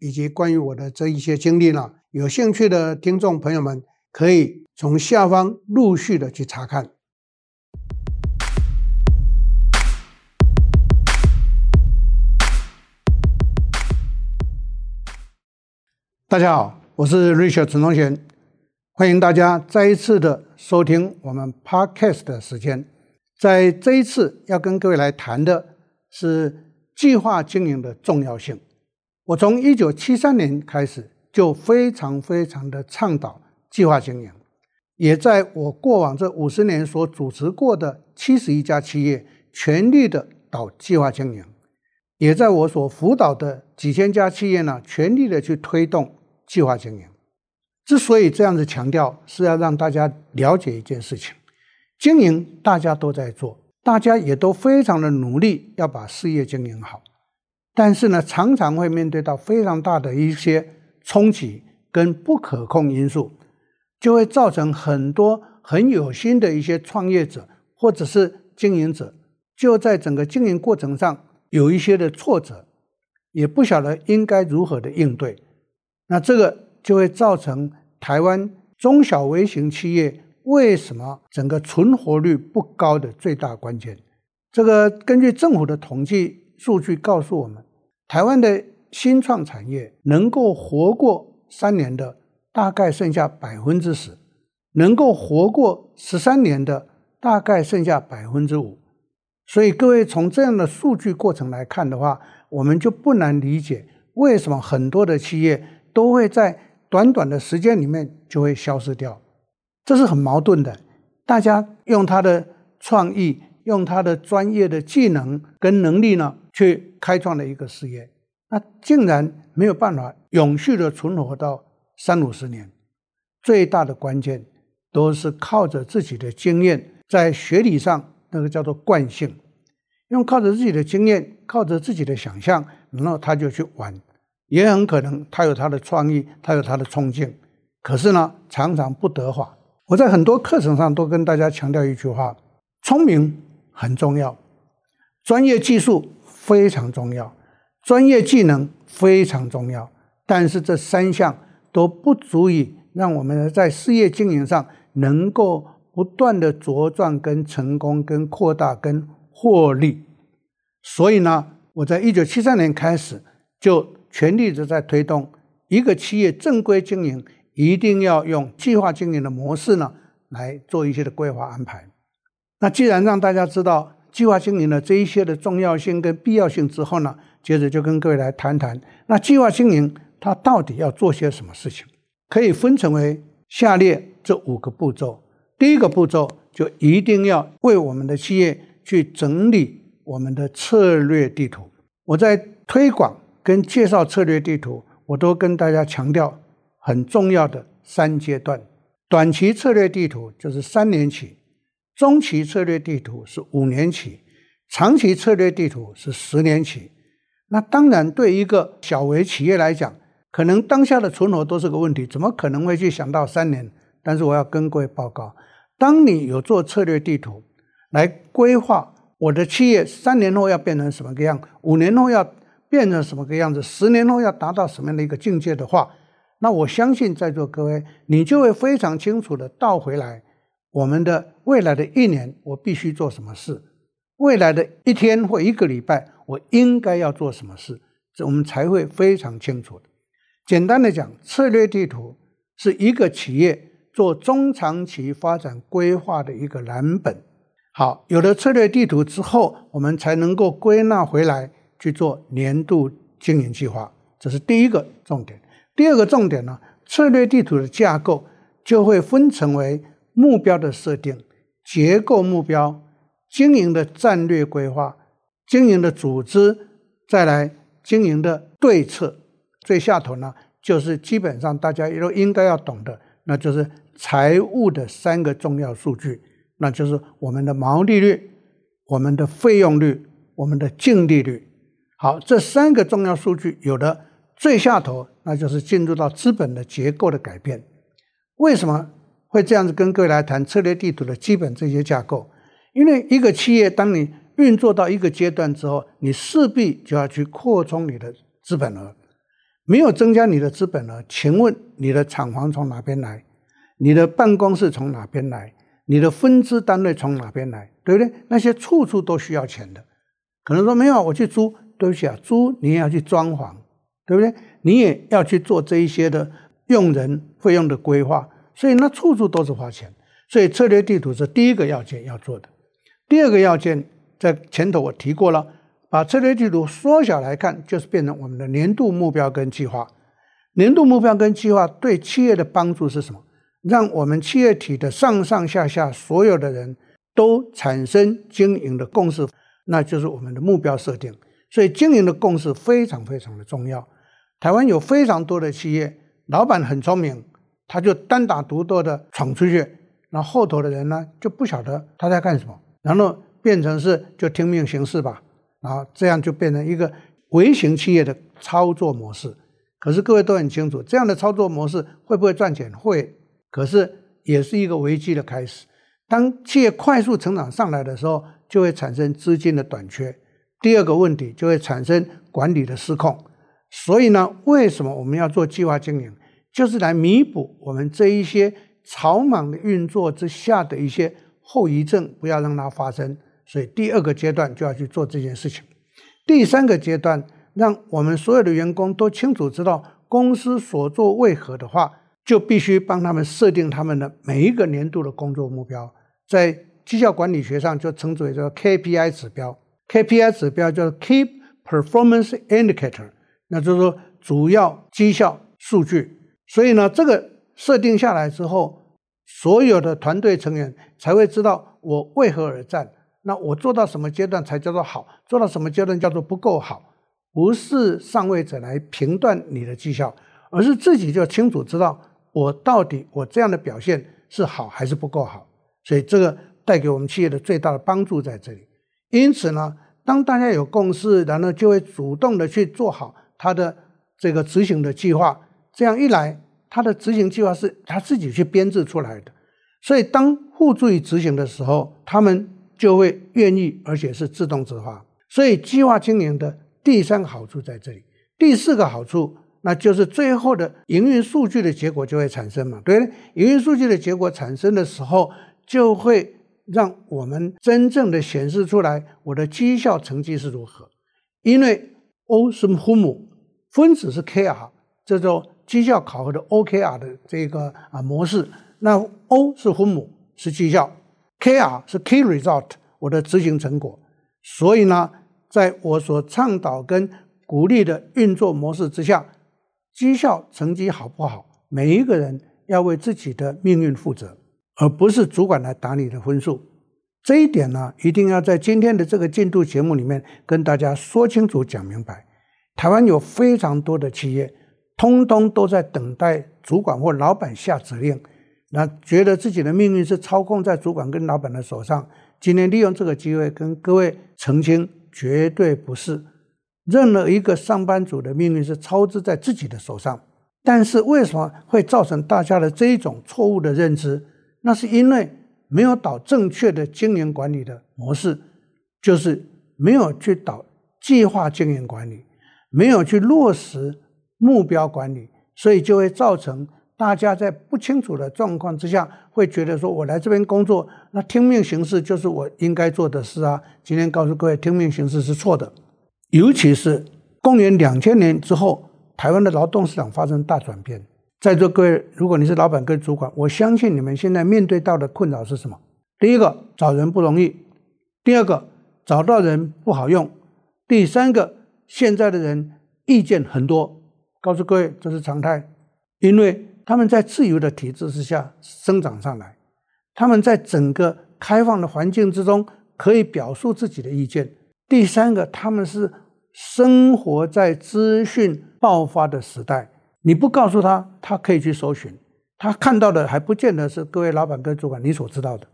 以及关于我的这一些经历呢，有兴趣的听众朋友们可以从下方陆续的去查看。大家好，我是 Richard 陈宗贤，欢迎大家再一次的收听我们 Podcast 的时间。在这一次要跟各位来谈的是计划经营的重要性。我从一九七三年开始就非常非常的倡导计划经营，也在我过往这五十年所主持过的七十一家企业全力的导计划经营，也在我所辅导的几千家企业呢全力的去推动计划经营。之所以这样子强调，是要让大家了解一件事情。经营大家都在做，大家也都非常的努力要把事业经营好，但是呢，常常会面对到非常大的一些冲击跟不可控因素，就会造成很多很有心的一些创业者或者是经营者，就在整个经营过程上有一些的挫折，也不晓得应该如何的应对，那这个就会造成台湾中小微型企业。为什么整个存活率不高的最大关键？这个根据政府的统计数据告诉我们，台湾的新创产业能够活过三年的大概剩下百分之十，能够活过十三年的大概剩下百分之五。所以各位从这样的数据过程来看的话，我们就不难理解为什么很多的企业都会在短短的时间里面就会消失掉。这是很矛盾的，大家用他的创意，用他的专业的技能跟能力呢，去开创了一个事业，那竟然没有办法永续的存活到三五十年。最大的关键都是靠着自己的经验，在学理上那个叫做惯性，用靠着自己的经验，靠着自己的想象，然后他就去玩，也很可能他有他的创意，他有他的冲劲，可是呢，常常不得法。我在很多课程上都跟大家强调一句话：聪明很重要，专业技术非常重要，专业技能非常重要。但是这三项都不足以让我们在事业经营上能够不断的茁壮、跟成功、跟扩大、跟获利。所以呢，我在一九七三年开始就全力的在推动一个企业正规经营。一定要用计划经营的模式呢，来做一些的规划安排。那既然让大家知道计划经营的这一些的重要性跟必要性之后呢，接着就跟各位来谈谈，那计划经营它到底要做些什么事情？可以分成为下列这五个步骤。第一个步骤就一定要为我们的企业去整理我们的策略地图。我在推广跟介绍策略地图，我都跟大家强调。很重要的三阶段，短期策略地图就是三年期，中期策略地图是五年期，长期策略地图是十年期。那当然，对一个小微企业来讲，可能当下的存活都是个问题，怎么可能会去想到三年？但是我要跟各位报告，当你有做策略地图来规划我的企业三年后要变成什么个样，五年后要变成什么个样子，十年后要达到什么样的一个境界的话，那我相信在座各位，你就会非常清楚的倒回来，我们的未来的一年，我必须做什么事；未来的一天或一个礼拜，我应该要做什么事，这我们才会非常清楚的。简单的讲，策略地图是一个企业做中长期发展规划的一个蓝本。好，有了策略地图之后，我们才能够归纳回来去做年度经营计划，这是第一个重点。第二个重点呢，策略地图的架构就会分成为目标的设定、结构目标、经营的战略规划、经营的组织，再来经营的对策，最下头呢就是基本上大家都应该要懂的，那就是财务的三个重要数据，那就是我们的毛利率、我们的费用率、我们的净利率。好，这三个重要数据有的最下头，那就是进入到资本的结构的改变。为什么会这样子跟各位来谈策略地图的基本这些架构？因为一个企业当你运作到一个阶段之后，你势必就要去扩充你的资本额。没有增加你的资本额，请问你的厂房从哪边来？你的办公室从哪边来？你的分支单位从哪边来？对不对？那些处处都需要钱的。可能说没有，我去租，对不起啊，租你也要去装潢，对不对？你也要去做这一些的用人费用的规划，所以那处处都是花钱。所以策略地图是第一个要件要做的。第二个要件在前头我提过了。把策略地图缩小来看，就是变成我们的年度目标跟计划。年度目标跟计划对企业的帮助是什么？让我们企业体的上上下下所有的人都产生经营的共识，那就是我们的目标设定。所以经营的共识非常非常的重要。台湾有非常多的企业，老板很聪明，他就单打独斗的闯出去，然后后头的人呢就不晓得他在干什么，然后变成是就听命行事吧。然后，这样就变成一个微型企业的操作模式。可是各位都很清楚，这样的操作模式会不会赚钱？会。可是也是一个危机的开始。当企业快速成长上来的时候，就会产生资金的短缺。第二个问题就会产生管理的失控。所以呢，为什么我们要做计划经营？就是来弥补我们这一些草莽的运作之下的一些后遗症，不要让它发生。所以第二个阶段就要去做这件事情，第三个阶段，让我们所有的员工都清楚知道公司所做为何的话，就必须帮他们设定他们的每一个年度的工作目标，在绩效管理学上就称之为叫 KPI 指标，KPI 指标叫 Key Performance Indicator，那就是说主要绩效数据。所以呢，这个设定下来之后，所有的团队成员才会知道我为何而战。那我做到什么阶段才叫做好？做到什么阶段叫做不够好？不是上位者来评断你的绩效，而是自己就清楚知道我到底我这样的表现是好还是不够好。所以这个带给我们企业的最大的帮助在这里。因此呢，当大家有共识，然后就会主动的去做好他的这个执行的计划。这样一来，他的执行计划是他自己去编制出来的。所以当互助于执行的时候，他们。就会愿意，而且是自动自发。所以计划经营的第三个好处在这里，第四个好处，那就是最后的营运数据的结果就会产生嘛，对？营运数据的结果产生的时候，就会让我们真正的显示出来我的绩效成绩是如何。因为 O 是分母，分子是 KR，这种绩效考核的 OKR 的这个啊模式。那 O 是分母，是绩效。KR 是 Key Result，我的执行成果。所以呢，在我所倡导跟鼓励的运作模式之下，绩效成绩好不好，每一个人要为自己的命运负责，而不是主管来打你的分数。这一点呢，一定要在今天的这个进度节目里面跟大家说清楚、讲明白。台湾有非常多的企业，通通都在等待主管或老板下指令。那觉得自己的命运是操控在主管跟老板的手上。今天利用这个机会跟各位澄清，绝对不是。任何一个上班族的命运是操之在自己的手上。但是为什么会造成大家的这一种错误的认知？那是因为没有导正确的经营管理的模式，就是没有去导计划经营管理，没有去落实目标管理，所以就会造成。大家在不清楚的状况之下，会觉得说：“我来这边工作，那听命行事就是我应该做的事啊。”今天告诉各位，听命行事是错的。尤其是公元两千年之后，台湾的劳动市场发生大转变。在座各位，如果你是老板跟主管，我相信你们现在面对到的困扰是什么？第一个，找人不容易；第二个，找到人不好用；第三个，现在的人意见很多。告诉各位，这是常态，因为。他们在自由的体制之下生长上来，他们在整个开放的环境之中可以表述自己的意见。第三个，他们是生活在资讯爆发的时代，你不告诉他，他可以去搜寻，他看到的还不见得是各位老板跟主管你所知道的。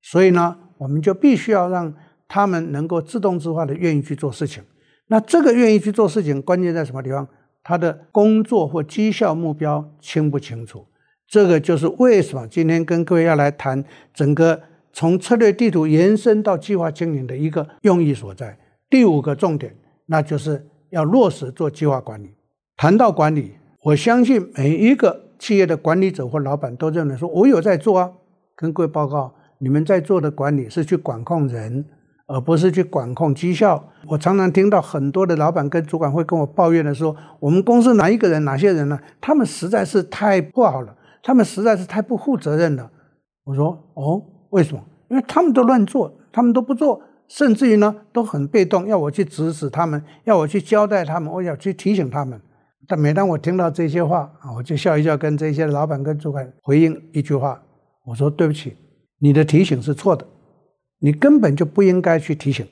所以呢，我们就必须要让他们能够自动自发的愿意去做事情。那这个愿意去做事情，关键在什么地方？他的工作或绩效目标清不清楚？这个就是为什么今天跟各位要来谈整个从策略地图延伸到计划经营的一个用意所在。第五个重点，那就是要落实做计划管理。谈到管理，我相信每一个企业的管理者或老板都认为说，我有在做啊。跟各位报告，你们在做的管理是去管控人，而不是去管控绩效。我常常听到很多的老板跟主管会跟我抱怨的说，我们公司哪一个人、哪些人呢？他们实在是太不好了，他们实在是太不负责任了。我说哦，为什么？因为他们都乱做，他们都不做，甚至于呢都很被动，要我去指使他们，要我去交代他们，我要去提醒他们。但每当我听到这些话啊，我就笑一笑，跟这些老板跟主管回应一句话：我说对不起，你的提醒是错的，你根本就不应该去提醒，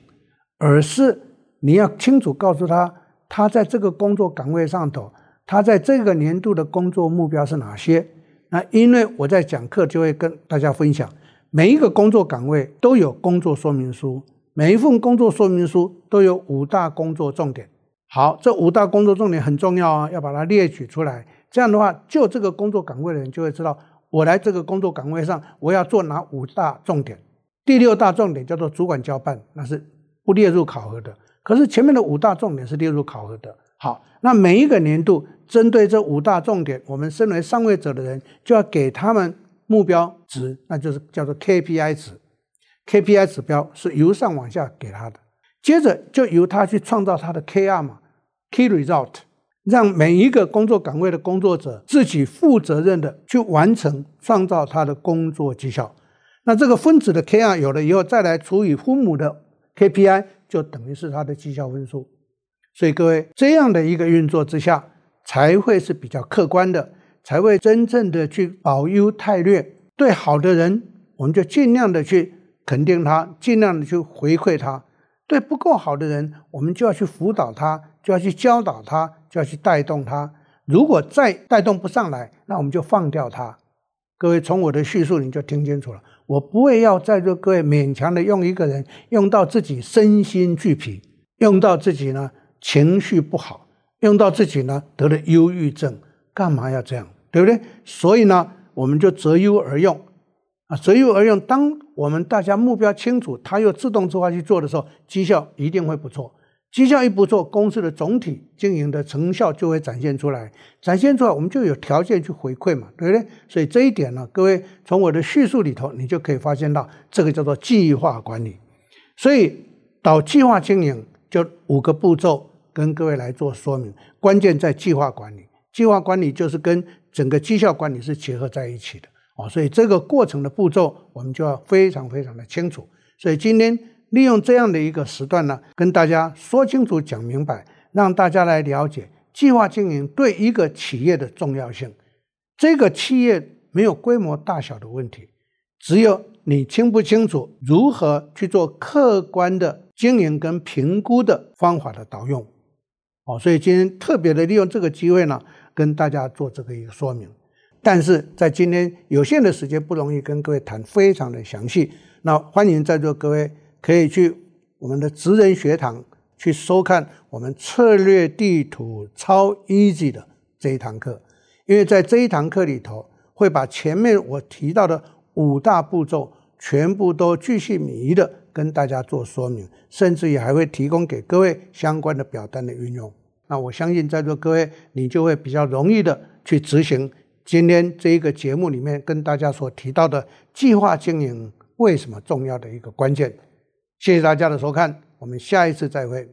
而是你要清楚告诉他，他在这个工作岗位上头，他在这个年度的工作目标是哪些。那因为我在讲课，就会跟大家分享，每一个工作岗位都有工作说明书，每一份工作说明书都有五大工作重点。好，这五大工作重点很重要啊，要把它列举出来。这样的话，就这个工作岗位的人就会知道，我来这个工作岗位上，我要做哪五大重点。第六大重点叫做主管交办，那是不列入考核的。可是前面的五大重点是列入考核的。好，那每一个年度针对这五大重点，我们身为上位者的人就要给他们目标值，那就是叫做 KPI 值。KPI 指标是由上往下给他的，接着就由他去创造他的 KR 嘛。Key result，让每一个工作岗位的工作者自己负责任的去完成创造他的工作绩效。那这个分子的 KR 有了以后，再来除以分母的 KPI，就等于是它的绩效分数。所以各位，这样的一个运作之下，才会是比较客观的，才会真正的去保优汰劣。对好的人，我们就尽量的去肯定他，尽量的去回馈他。对不够好的人，我们就要去辅导他，就要去教导他，就要去带动他。如果再带动不上来，那我们就放掉他。各位从我的叙述你就听清楚了，我不会要在座各位勉强的用一个人，用到自己身心俱疲，用到自己呢情绪不好，用到自己呢得了忧郁症，干嘛要这样？对不对？所以呢，我们就择优而用。啊，择优而用。当我们大家目标清楚，他又自动自发去做的时候，绩效一定会不错。绩效一不错，公司的总体经营的成效就会展现出来。展现出来，我们就有条件去回馈嘛，对不对？所以这一点呢，各位从我的叙述里头，你就可以发现到，这个叫做计划管理。所以到计划经营，就五个步骤跟各位来做说明。关键在计划管理，计划管理就是跟整个绩效管理是结合在一起的哦。所以这个过程的步骤，我们就要非常非常的清楚。所以今天利用这样的一个时段呢，跟大家说清楚、讲明白，让大家来了解计划经营对一个企业的重要性。这个企业没有规模大小的问题，只有你清不清楚如何去做客观的经营跟评估的方法的导用。哦，所以今天特别的利用这个机会呢，跟大家做这个一个说明。但是在今天有限的时间不容易跟各位谈非常的详细，那欢迎在座各位可以去我们的职人学堂去收看我们策略地图超 easy 的这一堂课，因为在这一堂课里头会把前面我提到的五大步骤全部都巨细靡遗的跟大家做说明，甚至于还会提供给各位相关的表单的运用。那我相信在座各位你就会比较容易的去执行。今天这一个节目里面跟大家所提到的计划经营为什么重要的一个关键，谢谢大家的收看，我们下一次再会。